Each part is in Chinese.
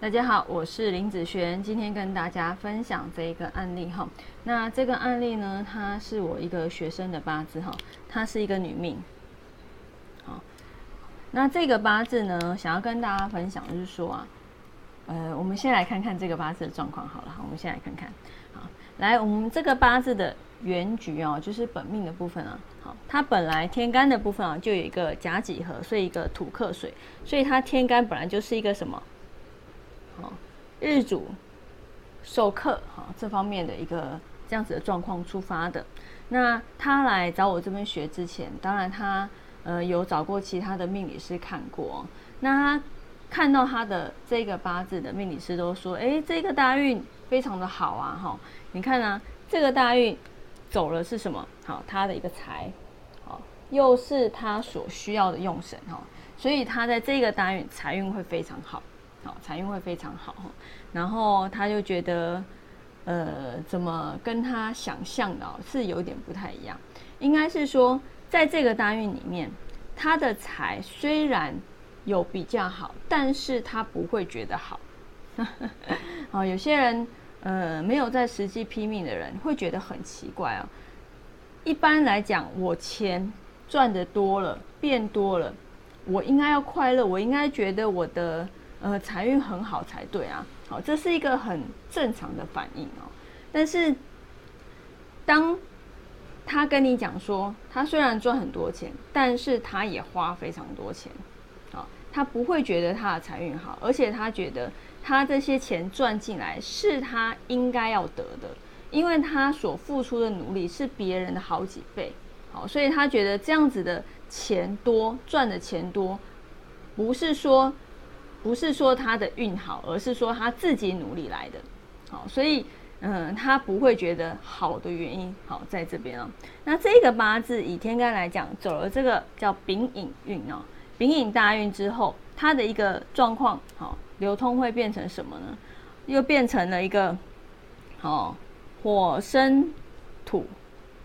大家好，我是林子璇，今天跟大家分享这一个案例哈。那这个案例呢，它是我一个学生的八字哈，她是一个女命。好，那这个八字呢，想要跟大家分享就是说啊，呃，我们先来看看这个八字的状况好了，我们先来看看。好，来，我们这个八字的原局哦，就是本命的部分啊。好，它本来天干的部分啊，就有一个甲己合，所以一个土克水，所以它天干本来就是一个什么？好，日主授课，好这方面的一个这样子的状况出发的。那他来找我这边学之前，当然他呃有找过其他的命理师看过。那他看到他的这个八字的命理师都说，哎，这个大运非常的好啊，哈，你看啊，这个大运。走了是什么？好，他的一个财，好，又是他所需要的用神哈，所以他在这个大运财运会非常好，好，财运会非常好。然后他就觉得，呃，怎么跟他想象的是有点不太一样？应该是说，在这个大运里面，他的财虽然有比较好，但是他不会觉得好。好，有些人。呃，没有在实际拼命的人会觉得很奇怪哦。一般来讲，我钱赚的多了，变多了，我应该要快乐，我应该觉得我的呃财运很好才对啊。好，这是一个很正常的反应哦。但是，当他跟你讲说，他虽然赚很多钱，但是他也花非常多钱，好，他不会觉得他的财运好，而且他觉得。他这些钱赚进来是他应该要得的，因为他所付出的努力是别人的好几倍，好，所以他觉得这样子的钱多赚的钱多，不是说不是说他的运好，而是说他自己努力来的，好，所以嗯，他不会觉得好的原因好在这边哦。那这个八字以天干来讲，走了这个叫丙寅运哦，丙寅大运之后，他的一个状况好。流通会变成什么呢？又变成了一个，哦，火生土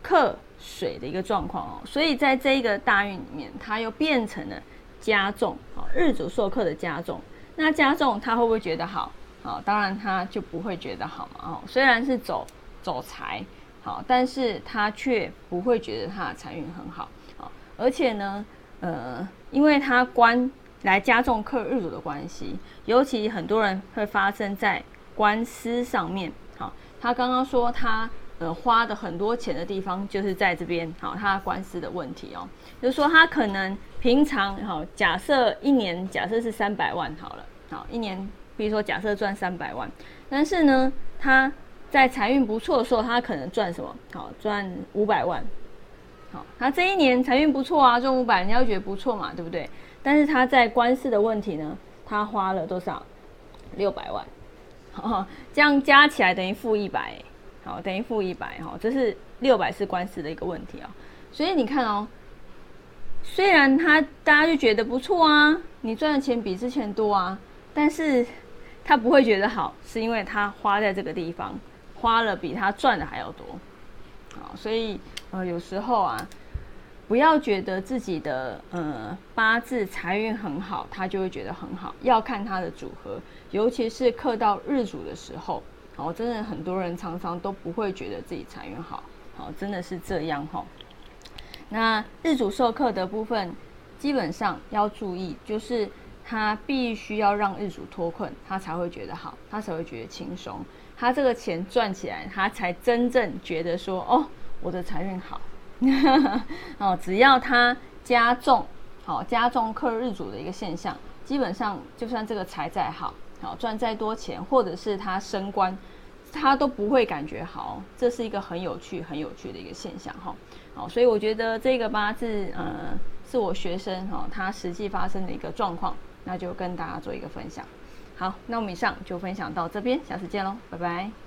克水的一个状况哦。所以在这一个大运里面，它又变成了加重，好，日主受克的加重。那加重他会不会觉得好？好，当然他就不会觉得好嘛。哦，虽然是走走财，好，但是他却不会觉得他的财运很好。好，而且呢，呃，因为他官。来加重克日主的关系，尤其很多人会发生在官司上面。好，他刚刚说他呃花的很多钱的地方就是在这边。好，他官司的问题哦，就是说他可能平常好，假设一年假设是三百万好了，好一年，比如说假设赚三百万，但是呢他在财运不错的时候，他可能赚什么？好，赚五百万。好，他这一年财运不错啊，赚五百，人家会觉得不错嘛，对不对？但是他在官司的问题呢，他花了多少？六百万，哦，这样加起来等于负一百，好，等于负一百哈，这是六百是官司的一个问题啊。所以你看哦，虽然他大家就觉得不错啊，你赚的钱比之前多啊，但是他不会觉得好，是因为他花在这个地方花了比他赚的还要多，好，所以呃有时候啊。不要觉得自己的呃八字财运很好，他就会觉得很好。要看他的组合，尤其是克到日主的时候，哦，真的很多人常常都不会觉得自己财运好，好，真的是这样哈。那日主受克的部分，基本上要注意，就是他必须要让日主脱困，他才会觉得好，他才会觉得轻松，他这个钱赚起来，他才真正觉得说，哦，我的财运好。哦，只要它加重，好加重克日主的一个现象，基本上就算这个财再好，好赚再多钱，或者是他升官，他都不会感觉好。这是一个很有趣、很有趣的一个现象哈。好，所以我觉得这个八字，呃，是我学生哈，他实际发生的一个状况，那就跟大家做一个分享。好，那我们以上就分享到这边，下次见喽，拜拜。